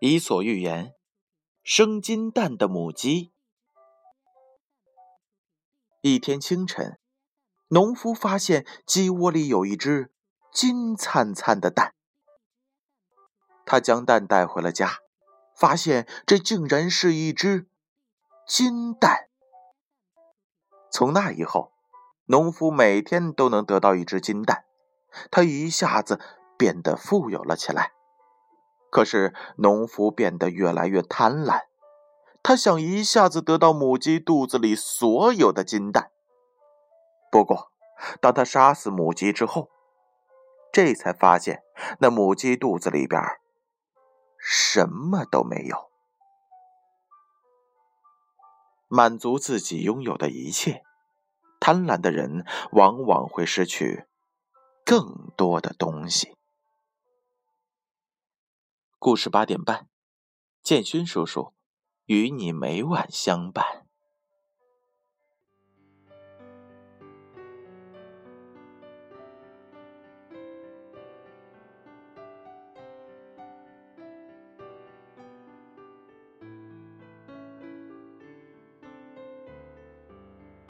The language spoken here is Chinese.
《伊索寓言》：生金蛋的母鸡。一天清晨，农夫发现鸡窝里有一只金灿灿的蛋。他将蛋带回了家，发现这竟然是一只金蛋。从那以后，农夫每天都能得到一只金蛋，他一下子变得富有了起来。可是，农夫变得越来越贪婪，他想一下子得到母鸡肚子里所有的金蛋。不过，当他杀死母鸡之后，这才发现那母鸡肚子里边什么都没有。满足自己拥有的一切，贪婪的人往往会失去更多的东西。故事八点半，建勋叔叔与你每晚相伴。